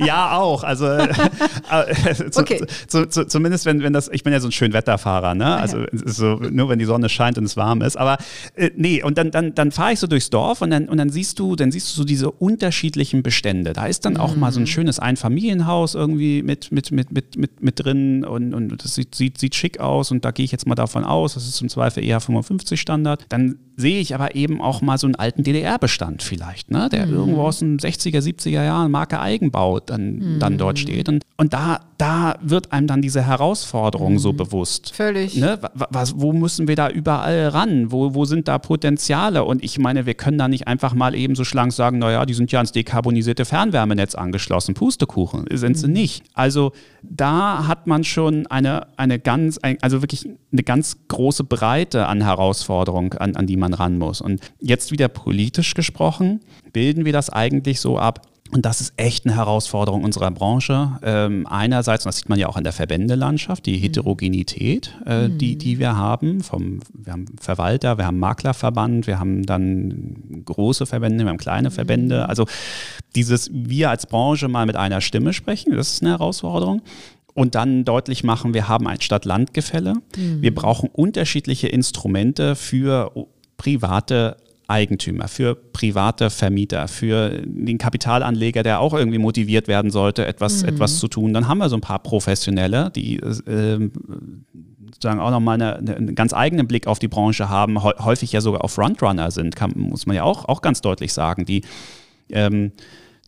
ja, auch. Also äh, äh okay. zu, zu, zumindest, wenn, wenn das, ich bin ja so ein schön Wetterfahrer, ne? Also so, nur wenn die Sonne scheint und es warm ist. Aber äh, nee, und dann, dann, dann fahre ich so durchs Dorf und dann, und dann siehst du, dann siehst du so diese unterschiedlichen Bestände. Da ist dann auch mhm. mal so ein schönes Einfamilienhaus irgendwie mit, mit mit, mit, mit, mit drin und, und das sieht, sieht, sieht schick aus und da gehe ich jetzt mal davon aus, das ist im Zweifel eher 55 Standard. Dann sehe ich aber eben auch mal so einen alten DDR-Bestand vielleicht, ne? der mhm. irgendwo aus den 60er, 70er Jahren Marke Eigenbau dann, mhm. dann dort steht. Und, und da, da wird einem dann diese Herausforderung mhm. so bewusst. Völlig. Ne? Was, wo müssen wir da überall ran? Wo, wo sind da Potenziale? Und ich meine, wir können da nicht einfach mal eben so schlank sagen, naja, die sind ja ans dekarbonisierte Fernwärmenetz angeschlossen. Pustekuchen sind sie mhm. nicht. Also da hat man schon eine, eine ganz, also wirklich eine ganz große Breite an Herausforderungen, an, an die man ran muss. Und jetzt wieder politisch gesprochen, bilden wir das eigentlich so ab, Und das ist echt eine Herausforderung unserer Branche. Ähm, einerseits, und das sieht man ja auch an der Verbändelandschaft, die Heterogenität, äh, mhm. die, die wir haben. Vom, wir haben Verwalter, wir haben Maklerverband, wir haben dann große Verbände, wir haben kleine Verbände. Mhm. Also dieses, wir als Branche mal mit einer Stimme sprechen, das ist eine Herausforderung und dann deutlich machen, wir haben ein Stadt-Land-Gefälle. Mhm. Wir brauchen unterschiedliche Instrumente für private Eigentümer, für private Vermieter, für den Kapitalanleger, der auch irgendwie motiviert werden sollte, etwas, mhm. etwas zu tun. Dann haben wir so ein paar Professionelle, die äh, sozusagen auch nochmal eine, einen ganz eigenen Blick auf die Branche haben, häufig ja sogar auf Frontrunner sind, kann, muss man ja auch, auch ganz deutlich sagen, die ähm,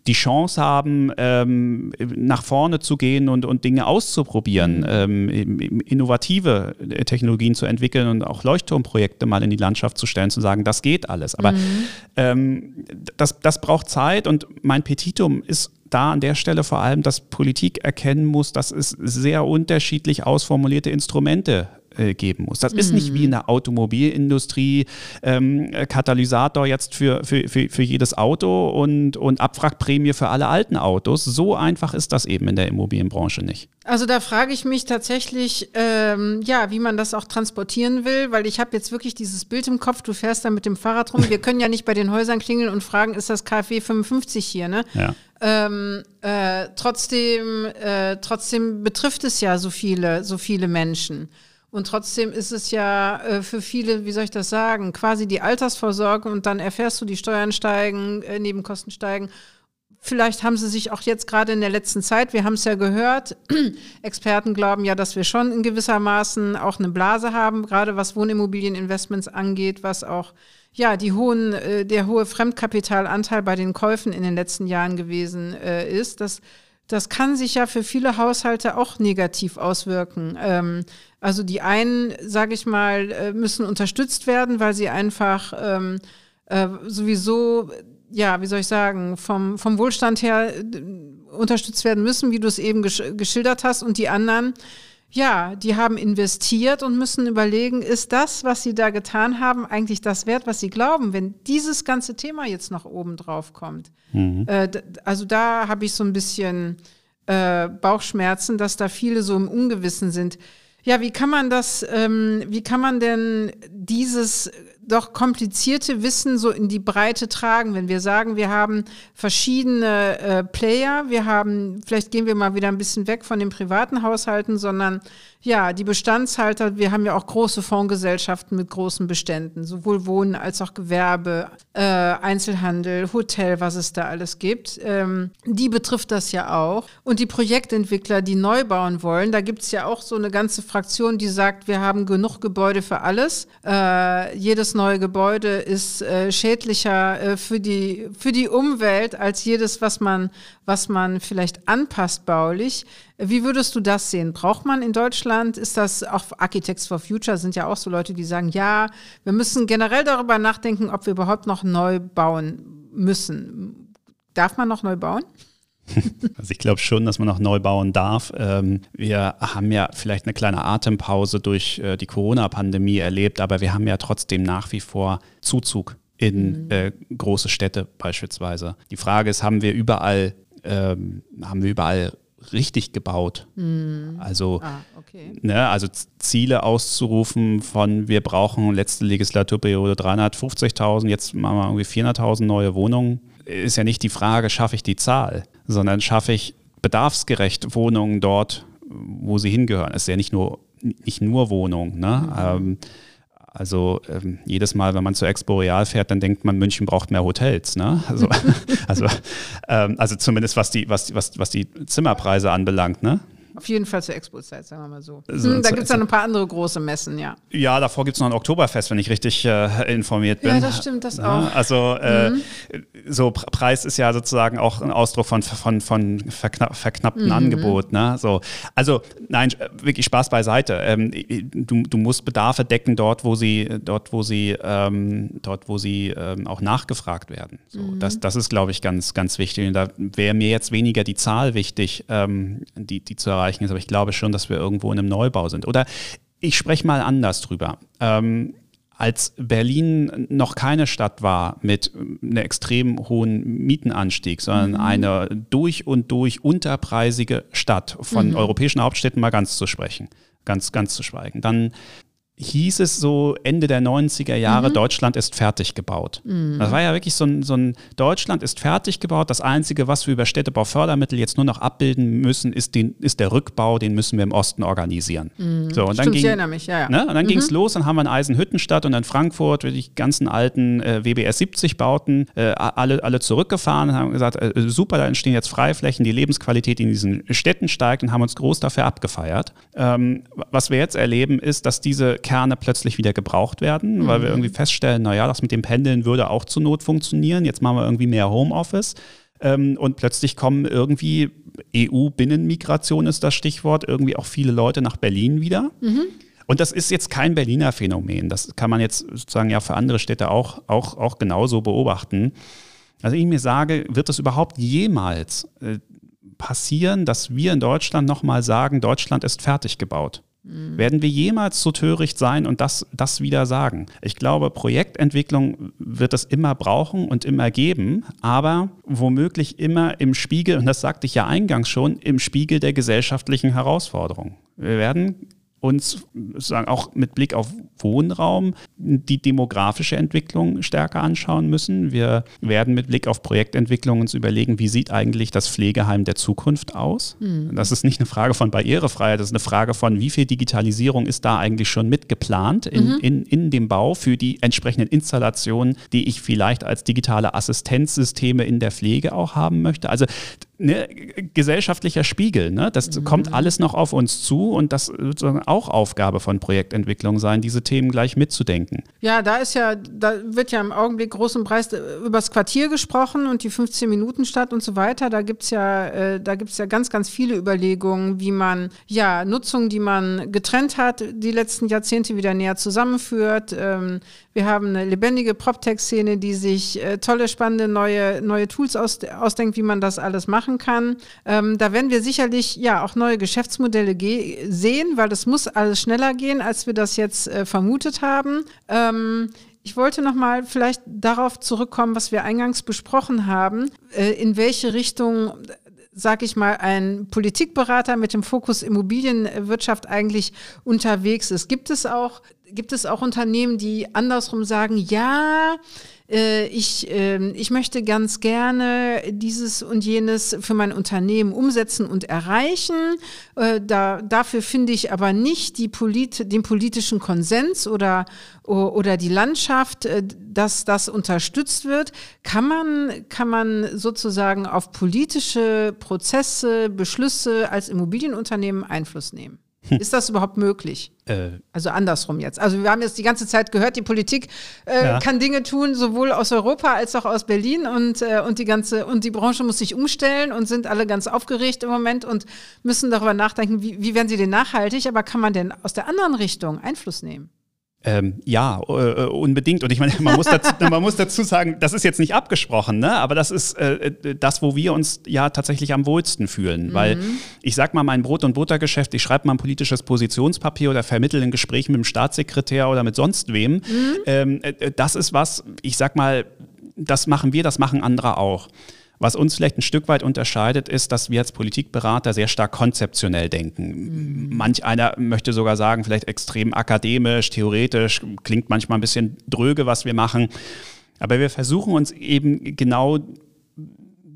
die Chance haben, ähm, nach vorne zu gehen und, und Dinge auszuprobieren, mhm. ähm, innovative Technologien zu entwickeln und auch Leuchtturmprojekte mal in die Landschaft zu stellen, zu sagen, das geht alles. Aber mhm. ähm, das, das braucht Zeit und mein Petitum ist da an der Stelle vor allem, dass Politik erkennen muss, dass es sehr unterschiedlich ausformulierte Instrumente äh, geben muss. Das mhm. ist nicht wie in der Automobilindustrie ähm, Katalysator jetzt für, für, für, für jedes Auto und, und Abwrackprämie für alle alten Autos. So einfach ist das eben in der Immobilienbranche nicht. Also da frage ich mich tatsächlich, ähm, ja, wie man das auch transportieren will, weil ich habe jetzt wirklich dieses Bild im Kopf, du fährst da mit dem Fahrrad rum. Wir können ja nicht bei den Häusern klingeln und fragen, ist das KfW 55 hier, ne? Ja. Ähm, äh, trotzdem, äh, trotzdem betrifft es ja so viele, so viele Menschen. Und trotzdem ist es ja äh, für viele, wie soll ich das sagen, quasi die Altersvorsorge und dann erfährst du, die Steuern steigen, äh, Nebenkosten steigen. Vielleicht haben sie sich auch jetzt gerade in der letzten Zeit, wir haben es ja gehört, Experten glauben ja, dass wir schon in gewisser Maßen auch eine Blase haben, gerade was Wohnimmobilieninvestments angeht, was auch ja die hohen, äh, der hohe Fremdkapitalanteil bei den Käufen in den letzten Jahren gewesen äh, ist. Das das kann sich ja für viele Haushalte auch negativ auswirken. Ähm, also die einen, sage ich mal, äh, müssen unterstützt werden, weil sie einfach ähm, äh, sowieso, ja, wie soll ich sagen, vom, vom Wohlstand her äh, unterstützt werden müssen, wie du es eben gesch geschildert hast. Und die anderen, ja, die haben investiert und müssen überlegen, ist das, was sie da getan haben, eigentlich das wert, was sie glauben, wenn dieses ganze Thema jetzt noch oben drauf kommt. Mhm. Äh, also da habe ich so ein bisschen äh, Bauchschmerzen, dass da viele so im Ungewissen sind. Ja, wie kann man das, ähm, wie kann man denn dieses doch komplizierte Wissen so in die Breite tragen, wenn wir sagen, wir haben verschiedene äh, Player, wir haben, vielleicht gehen wir mal wieder ein bisschen weg von den privaten Haushalten, sondern ja, die Bestandshalter, wir haben ja auch große Fondsgesellschaften mit großen Beständen, sowohl Wohnen als auch Gewerbe, äh, Einzelhandel, Hotel, was es da alles gibt. Ähm, die betrifft das ja auch. Und die Projektentwickler, die neu bauen wollen, da gibt es ja auch so eine ganze Fraktion, die sagt, wir haben genug Gebäude für alles. Äh, jedes neue Gebäude ist äh, schädlicher äh, für, die, für die Umwelt als jedes, was man, was man vielleicht anpasst baulich. Wie würdest du das sehen? Braucht man in Deutschland, ist das auch Architects for Future sind ja auch so Leute, die sagen, ja, wir müssen generell darüber nachdenken, ob wir überhaupt noch neu bauen müssen. Darf man noch neu bauen? Also ich glaube schon, dass man noch neu bauen darf. Ähm, wir haben ja vielleicht eine kleine Atempause durch äh, die Corona-Pandemie erlebt, aber wir haben ja trotzdem nach wie vor Zuzug in mhm. äh, große Städte beispielsweise. Die Frage ist, haben wir überall, ähm, haben wir überall richtig gebaut. Mhm. Also, ah, okay. ne, also Ziele auszurufen von wir brauchen letzte Legislaturperiode 350.000, jetzt machen wir irgendwie 400.000 neue Wohnungen, ist ja nicht die Frage, schaffe ich die Zahl, sondern schaffe ich bedarfsgerecht Wohnungen dort, wo sie hingehören. Es ist ja nicht nur, nicht nur Wohnungen. Ne? Mhm. Ähm, also ähm, jedes Mal, wenn man zu Expo Real fährt, dann denkt man, München braucht mehr Hotels. Ne? Also, also, ähm, also zumindest was die, was, was, was die Zimmerpreise anbelangt. Ne? Auf jeden Fall zur Expo-Zeit, sagen wir mal so. so hm, da gibt es dann ein paar andere große Messen, ja. Ja, davor gibt es noch ein Oktoberfest, wenn ich richtig äh, informiert bin. Ja, das stimmt, das auch. also äh, mhm. so Preis ist ja sozusagen auch ein Ausdruck von, von, von verknapp, verknappten mhm. Angebot. Ne? So, also nein, wirklich Spaß beiseite. Ähm, du, du musst Bedarfe decken dort, wo sie, dort, wo sie, ähm, dort, wo sie ähm, auch nachgefragt werden. So, mhm. das, das ist, glaube ich, ganz, ganz wichtig. Und da wäre mir jetzt weniger die Zahl wichtig, ähm, die, die zu erreichen erreichen ist, aber ich glaube schon, dass wir irgendwo in einem Neubau sind. Oder ich spreche mal anders drüber. Ähm, als Berlin noch keine Stadt war mit einem extrem hohen Mietenanstieg, sondern mhm. eine durch und durch unterpreisige Stadt, von mhm. europäischen Hauptstädten mal ganz zu sprechen, ganz, ganz zu schweigen, dann hieß es so Ende der 90er Jahre, mhm. Deutschland ist fertig gebaut. Mhm. Das war ja wirklich so ein, so ein, Deutschland ist fertig gebaut. Das Einzige, was wir über Städtebaufördermittel jetzt nur noch abbilden müssen, ist, den, ist der Rückbau, den müssen wir im Osten organisieren. Mhm. So, und dann Stimmt, ging, ich erinnere mich, ja, ja. Ne? Und dann mhm. ging es los, dann haben wir in Eisenhüttenstadt und in Frankfurt die ganzen alten äh, WBS 70 Bauten äh, alle, alle zurückgefahren und haben gesagt, äh, super, da entstehen jetzt Freiflächen, die Lebensqualität in diesen Städten steigt und haben uns groß dafür abgefeiert. Ähm, was wir jetzt erleben, ist, dass diese Kerne plötzlich wieder gebraucht werden, weil wir mhm. irgendwie feststellen, naja, das mit dem Pendeln würde auch zur Not funktionieren. Jetzt machen wir irgendwie mehr Homeoffice. Ähm, und plötzlich kommen irgendwie EU-Binnenmigration ist das Stichwort, irgendwie auch viele Leute nach Berlin wieder. Mhm. Und das ist jetzt kein Berliner Phänomen. Das kann man jetzt sozusagen ja für andere Städte auch, auch, auch genauso beobachten. Also ich mir sage, wird es überhaupt jemals äh, passieren, dass wir in Deutschland nochmal sagen, Deutschland ist fertig gebaut? Mhm. Werden wir jemals so töricht sein und das, das wieder sagen? Ich glaube, Projektentwicklung wird es immer brauchen und immer geben, aber womöglich immer im Spiegel, und das sagte ich ja eingangs schon, im Spiegel der gesellschaftlichen Herausforderungen. Wir werden uns sagen auch mit Blick auf Wohnraum die demografische Entwicklung stärker anschauen müssen. Wir werden mit Blick auf Projektentwicklung uns überlegen, wie sieht eigentlich das Pflegeheim der Zukunft aus? Mhm. Das ist nicht eine Frage von Barrierefreiheit, das ist eine Frage von, wie viel Digitalisierung ist da eigentlich schon mitgeplant in, mhm. in, in dem Bau für die entsprechenden Installationen, die ich vielleicht als digitale Assistenzsysteme in der Pflege auch haben möchte. Also ne, gesellschaftlicher Spiegel. Ne? Das mhm. kommt alles noch auf uns zu und das wird auch Aufgabe von Projektentwicklung sein, diese Themen gleich mitzudenken. Ja, da ist ja, da wird ja im Augenblick groß und breit übers Quartier gesprochen und die 15 Minuten Stadt und so weiter. Da gibt es ja, äh, da gibt's ja ganz, ganz viele Überlegungen, wie man ja Nutzung, die man getrennt hat, die letzten Jahrzehnte wieder näher zusammenführt. Ähm, wir haben eine lebendige PropTech-Szene, die sich äh, tolle, spannende neue, neue Tools aus, ausdenkt, wie man das alles machen kann. Ähm, da werden wir sicherlich ja auch neue Geschäftsmodelle sehen, weil das muss alles schneller gehen, als wir das jetzt äh, vermutet haben. Ähm, ich wollte noch mal vielleicht darauf zurückkommen, was wir eingangs besprochen haben, äh, in welche Richtung sag ich mal, ein Politikberater mit dem Fokus Immobilienwirtschaft eigentlich unterwegs ist. Gibt es auch gibt es auch Unternehmen, die andersrum sagen, ja, äh, ich, äh, ich möchte ganz gerne dieses und jenes für mein Unternehmen umsetzen und erreichen. Äh, da, dafür finde ich aber nicht die Polit den politischen Konsens oder, oder die Landschaft, äh, dass das unterstützt wird. Kann man, kann man sozusagen auf politische Prozesse, Beschlüsse als Immobilienunternehmen Einfluss nehmen? Ist das überhaupt möglich? Äh. Also andersrum jetzt. Also wir haben jetzt die ganze Zeit gehört, die Politik äh, ja. kann Dinge tun, sowohl aus Europa als auch aus Berlin und, äh, und die ganze und die Branche muss sich umstellen und sind alle ganz aufgeregt im Moment und müssen darüber nachdenken, wie, wie werden sie denn nachhaltig, aber kann man denn aus der anderen Richtung Einfluss nehmen? Ähm, ja, äh, unbedingt. Und ich meine, man muss, dazu, man muss dazu sagen, das ist jetzt nicht abgesprochen, ne? aber das ist äh, äh, das, wo wir uns ja tatsächlich am wohlsten fühlen. Mhm. Weil ich sag mal, mein Brot- und Buttergeschäft, ich schreibe mal ein politisches Positionspapier oder vermittle ein Gespräch mit dem Staatssekretär oder mit sonst wem. Mhm. Ähm, äh, das ist was, ich sag mal, das machen wir, das machen andere auch. Was uns vielleicht ein Stück weit unterscheidet, ist, dass wir als Politikberater sehr stark konzeptionell denken. Mhm. Manch einer möchte sogar sagen, vielleicht extrem akademisch, theoretisch, klingt manchmal ein bisschen dröge, was wir machen. Aber wir versuchen uns eben genau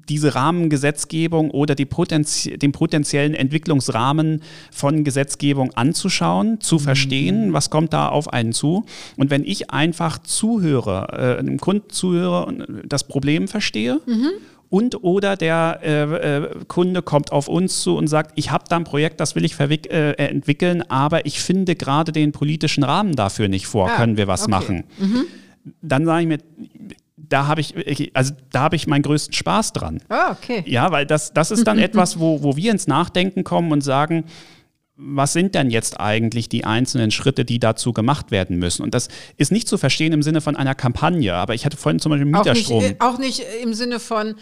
diese Rahmengesetzgebung oder die Potenzie den potenziellen Entwicklungsrahmen von Gesetzgebung anzuschauen, zu mhm. verstehen, was kommt da auf einen zu. Und wenn ich einfach zuhöre, äh, einem Kunden zuhöre und das Problem verstehe, mhm und oder der äh, äh, Kunde kommt auf uns zu und sagt, ich habe da ein Projekt, das will ich äh, entwickeln, aber ich finde gerade den politischen Rahmen dafür nicht vor, ah, können wir was okay. machen? Mhm. Dann sage ich mir, da habe ich, also da habe ich meinen größten Spaß dran. Ah, okay. Ja, weil das, das ist dann etwas, wo, wo wir ins Nachdenken kommen und sagen, was sind denn jetzt eigentlich die einzelnen Schritte, die dazu gemacht werden müssen? Und das ist nicht zu verstehen im Sinne von einer Kampagne, aber ich hatte vorhin zum Beispiel Mieterstrom. Auch nicht, auch nicht im Sinne von,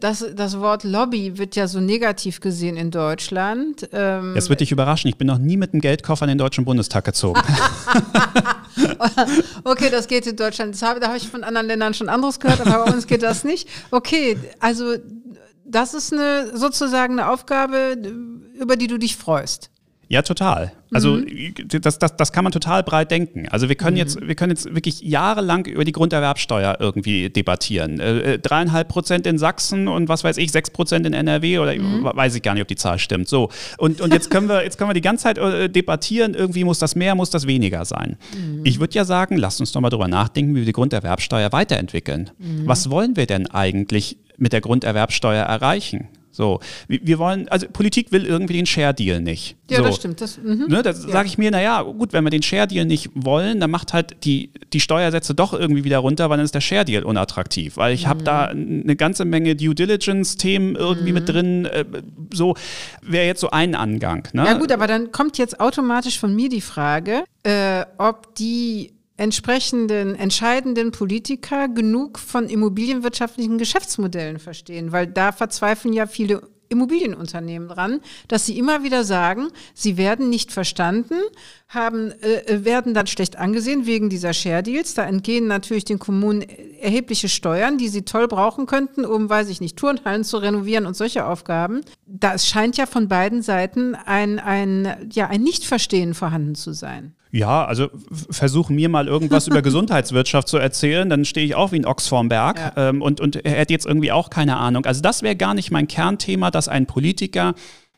das, das Wort Lobby wird ja so negativ gesehen in Deutschland. Ähm das wird dich überraschen. Ich bin noch nie mit einem Geldkoffer in den Deutschen Bundestag gezogen. okay, das geht in Deutschland. Das habe, da habe ich von anderen Ländern schon anderes gehört, aber bei uns geht das nicht. Okay, also das ist eine sozusagen eine Aufgabe, über die du dich freust. Ja, total. Also mhm. das, das, das kann man total breit denken. Also wir können, mhm. jetzt, wir können jetzt wirklich jahrelang über die Grunderwerbsteuer irgendwie debattieren. Äh, äh, dreieinhalb Prozent in Sachsen und was weiß ich, sechs Prozent in NRW oder mhm. weiß ich gar nicht, ob die Zahl stimmt. So. Und, und jetzt können wir, jetzt können wir die ganze Zeit äh, debattieren, irgendwie muss das mehr, muss das weniger sein. Mhm. Ich würde ja sagen, lasst uns doch mal drüber nachdenken, wie wir die Grunderwerbsteuer weiterentwickeln. Mhm. Was wollen wir denn eigentlich mit der Grunderwerbsteuer erreichen? So, wir wollen, also Politik will irgendwie den Share-Deal nicht. Ja, so. das stimmt. Das, mhm. ne, da ja. sage ich mir, naja, gut, wenn wir den Share-Deal nicht wollen, dann macht halt die, die Steuersätze doch irgendwie wieder runter, weil dann ist der Share-Deal unattraktiv. Weil ich mhm. habe da eine ganze Menge Due Diligence-Themen irgendwie mhm. mit drin. Äh, so wäre jetzt so ein Angang. Ne? Ja, gut, aber dann kommt jetzt automatisch von mir die Frage, äh, ob die entsprechenden entscheidenden Politiker genug von immobilienwirtschaftlichen Geschäftsmodellen verstehen, weil da verzweifeln ja viele Immobilienunternehmen dran, dass sie immer wieder sagen, sie werden nicht verstanden, haben, äh, werden dann schlecht angesehen wegen dieser Share Deals. Da entgehen natürlich den Kommunen erhebliche Steuern, die sie toll brauchen könnten, um, weiß ich nicht, Turnhallen zu renovieren und solche Aufgaben. Da scheint ja von beiden Seiten ein, ein, ja, ein Nichtverstehen vorhanden zu sein. Ja, also versuchen mir mal irgendwas über Gesundheitswirtschaft zu erzählen, dann stehe ich auch wie ein Ochs vorm Berg ja. ähm, und, und hätte jetzt irgendwie auch keine Ahnung. Also das wäre gar nicht mein Kernthema, dass ein Politiker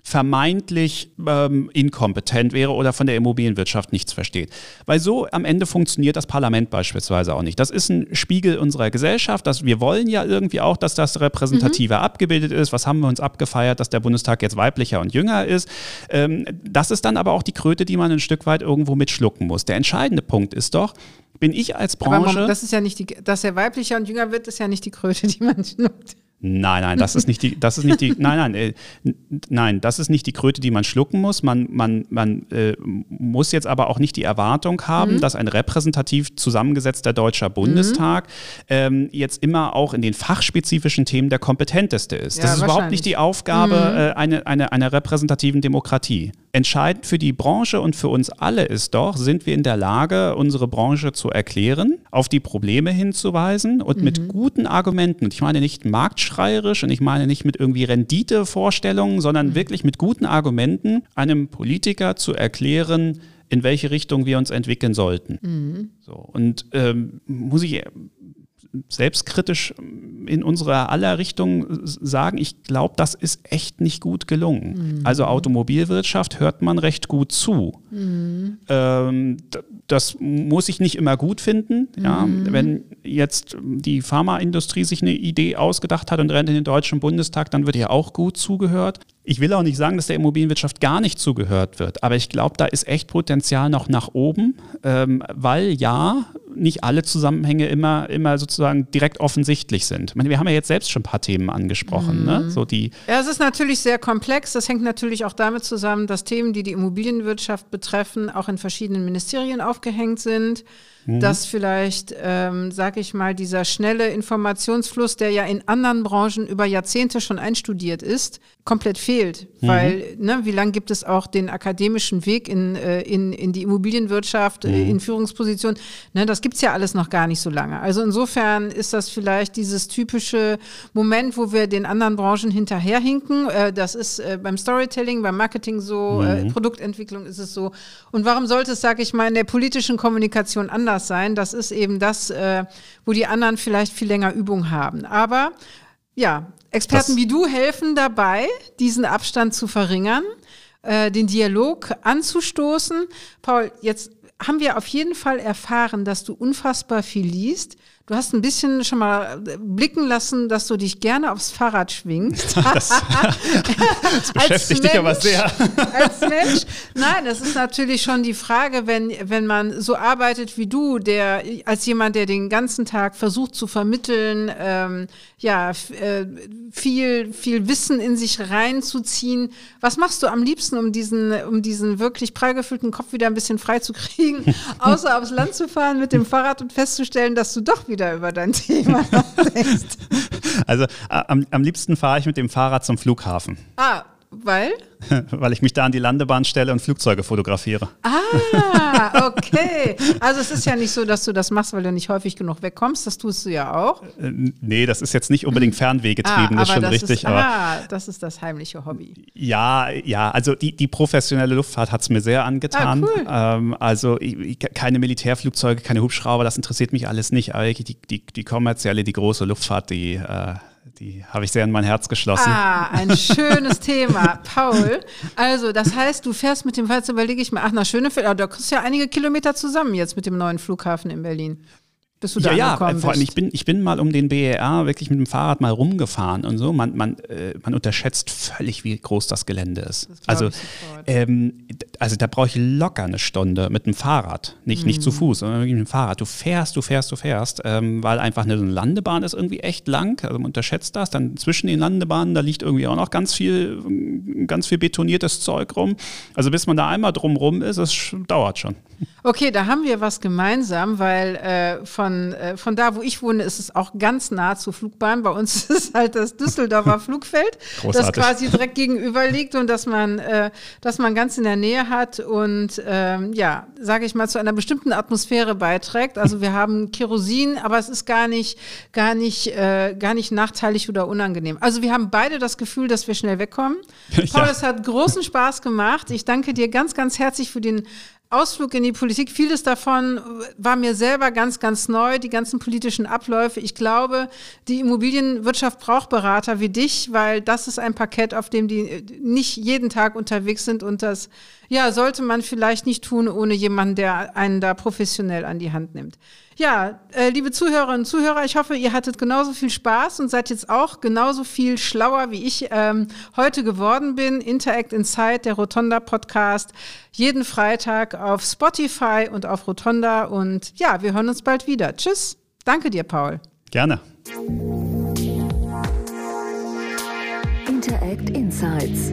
vermeintlich ähm, inkompetent wäre oder von der Immobilienwirtschaft nichts versteht. Weil so am Ende funktioniert das Parlament beispielsweise auch nicht. Das ist ein Spiegel unserer Gesellschaft. Dass wir wollen ja irgendwie auch, dass das repräsentativer mhm. abgebildet ist. Was haben wir uns abgefeiert, dass der Bundestag jetzt weiblicher und jünger ist? Ähm, das ist dann aber auch die Kröte, die man ein Stück weit irgendwo mitschlucken muss. Der entscheidende Punkt ist doch, bin ich als Branche. Aber das ist ja nicht die, dass er weiblicher und jünger wird, ist ja nicht die Kröte, die man schluckt. Nein, nein, das ist nicht die, das ist nicht die, nein, nein, äh, nein, das ist nicht die Kröte, die man schlucken muss. Man, man, man äh, muss jetzt aber auch nicht die Erwartung haben, mhm. dass ein repräsentativ zusammengesetzter deutscher Bundestag mhm. ähm, jetzt immer auch in den fachspezifischen Themen der kompetenteste ist. Ja, das ist überhaupt nicht die Aufgabe mhm. äh, einer eine, eine repräsentativen Demokratie. Entscheidend für die Branche und für uns alle ist doch, sind wir in der Lage, unsere Branche zu erklären, auf die Probleme hinzuweisen und mit mhm. guten Argumenten, ich meine nicht marktschreierisch und ich meine nicht mit irgendwie Renditevorstellungen, sondern mhm. wirklich mit guten Argumenten einem Politiker zu erklären, in welche Richtung wir uns entwickeln sollten. Mhm. So, und ähm, muss ich selbstkritisch in unserer aller Richtung sagen, ich glaube, das ist echt nicht gut gelungen. Mhm. Also Automobilwirtschaft hört man recht gut zu. Mhm. Ähm, das muss ich nicht immer gut finden. Ja. Mhm. Wenn jetzt die Pharmaindustrie sich eine Idee ausgedacht hat und rennt in den Deutschen Bundestag, dann wird ja auch gut zugehört. Ich will auch nicht sagen, dass der Immobilienwirtschaft gar nicht zugehört wird, aber ich glaube, da ist echt Potenzial noch nach oben, ähm, weil ja, nicht alle Zusammenhänge immer, immer sozusagen direkt offensichtlich sind. Ich meine, wir haben ja jetzt selbst schon ein paar Themen angesprochen. Ne? Mhm. Ne? So die ja, es ist natürlich sehr komplex. Das hängt natürlich auch damit zusammen, dass Themen, die die Immobilienwirtschaft betreffen, auch in verschiedenen Ministerien aufgehängt sind mhm. dass vielleicht, ähm, sag ich mal, dieser schnelle Informationsfluss, der ja in anderen Branchen über Jahrzehnte schon einstudiert ist, komplett fehlt. Mhm. Weil, ne, wie lange gibt es auch den akademischen Weg in, äh, in, in die Immobilienwirtschaft, äh, mhm. in Führungspositionen? Ne, das gibt's ja alles noch gar nicht so lange. Also insofern ist das vielleicht dieses typische Moment, wo wir den anderen Branchen hinterherhinken. Äh, das ist äh, beim Storytelling, beim Marketing so, äh, mhm. Produktentwicklung ist es so. Und warum sollte es, sag ich mal, in der politischen Kommunikation anders anders sein. Das ist eben das, äh, wo die anderen vielleicht viel länger Übung haben. Aber ja, Experten das wie du helfen dabei, diesen Abstand zu verringern, äh, den Dialog anzustoßen. Paul, jetzt haben wir auf jeden Fall erfahren, dass du unfassbar viel liest. Du hast ein bisschen schon mal blicken lassen, dass du dich gerne aufs Fahrrad schwingst. Das, das beschäftigt Mensch, dich aber sehr. Als Mensch. Nein, das ist natürlich schon die Frage, wenn, wenn man so arbeitet wie du, der als jemand, der den ganzen Tag versucht zu vermitteln, ähm, ja, äh, viel, viel Wissen in sich reinzuziehen. Was machst du am liebsten, um diesen, um diesen wirklich prall gefüllten Kopf wieder ein bisschen frei zu kriegen, außer aufs Land zu fahren mit dem Fahrrad und festzustellen, dass du doch wieder wieder über dein Thema nachdenkst. Also am, am liebsten fahre ich mit dem Fahrrad zum Flughafen. Ah, weil? Weil ich mich da an die Landebahn stelle und Flugzeuge fotografiere. Ah, okay. Also es ist ja nicht so, dass du das machst, weil du nicht häufig genug wegkommst. Das tust du ja auch. Äh, nee, das ist jetzt nicht unbedingt fernwehgetrieben, ah, das ist schon das richtig. Ist, aber ah, das ist das heimliche Hobby. Ja, ja, also die, die professionelle Luftfahrt hat es mir sehr angetan. Ah, cool. Ähm, also ich, keine Militärflugzeuge, keine Hubschrauber, das interessiert mich alles nicht. Aber die, die, die kommerzielle, die große Luftfahrt, die äh, die habe ich sehr in mein Herz geschlossen. Ah, ein schönes Thema. Paul, also das heißt, du fährst mit dem, jetzt überlege ich mir, ach, nach Schönefeld, aber da kriegst du ja einige Kilometer zusammen jetzt mit dem neuen Flughafen in Berlin bis du da ja, angekommen ja, vor allem, ich bin, ich bin mal um den BER wirklich mit dem Fahrrad mal rumgefahren und so. Man, man, äh, man unterschätzt völlig, wie groß das Gelände ist. Das also, ähm, also da brauche ich locker eine Stunde mit dem Fahrrad. Nicht, mhm. nicht zu mhm. Fuß, sondern mit dem Fahrrad. Du fährst, du fährst, du fährst, ähm, weil einfach eine Landebahn ist irgendwie echt lang. Also man unterschätzt das. Dann zwischen den Landebahnen, da liegt irgendwie auch noch ganz viel, ganz viel betoniertes Zeug rum. Also bis man da einmal drumrum ist, das dauert schon. Okay, da haben wir was gemeinsam, weil äh, von, äh, von da, wo ich wohne, ist es auch ganz nah zur Flugbahn. Bei uns ist halt das Düsseldorfer Flugfeld, Großartig. das quasi direkt gegenüber liegt und dass man, äh, dass man ganz in der Nähe hat und ähm, ja, sage ich mal, zu einer bestimmten Atmosphäre beiträgt. Also wir haben Kerosin, aber es ist gar nicht, gar nicht, äh, gar nicht nachteilig oder unangenehm. Also wir haben beide das Gefühl, dass wir schnell wegkommen. Paul, ja. es hat großen Spaß gemacht. Ich danke dir ganz, ganz herzlich für den Ausflug in die Politik, vieles davon war mir selber ganz, ganz neu, die ganzen politischen Abläufe. Ich glaube, die Immobilienwirtschaft braucht Berater wie dich, weil das ist ein Parkett, auf dem die nicht jeden Tag unterwegs sind und das, ja, sollte man vielleicht nicht tun, ohne jemanden, der einen da professionell an die Hand nimmt. Ja, äh, liebe Zuhörerinnen und Zuhörer, ich hoffe, ihr hattet genauso viel Spaß und seid jetzt auch genauso viel schlauer, wie ich ähm, heute geworden bin. Interact Inside, der Rotonda Podcast, jeden Freitag auf Spotify und auf Rotonda. Und ja, wir hören uns bald wieder. Tschüss. Danke dir, Paul. Gerne. Interact Insights,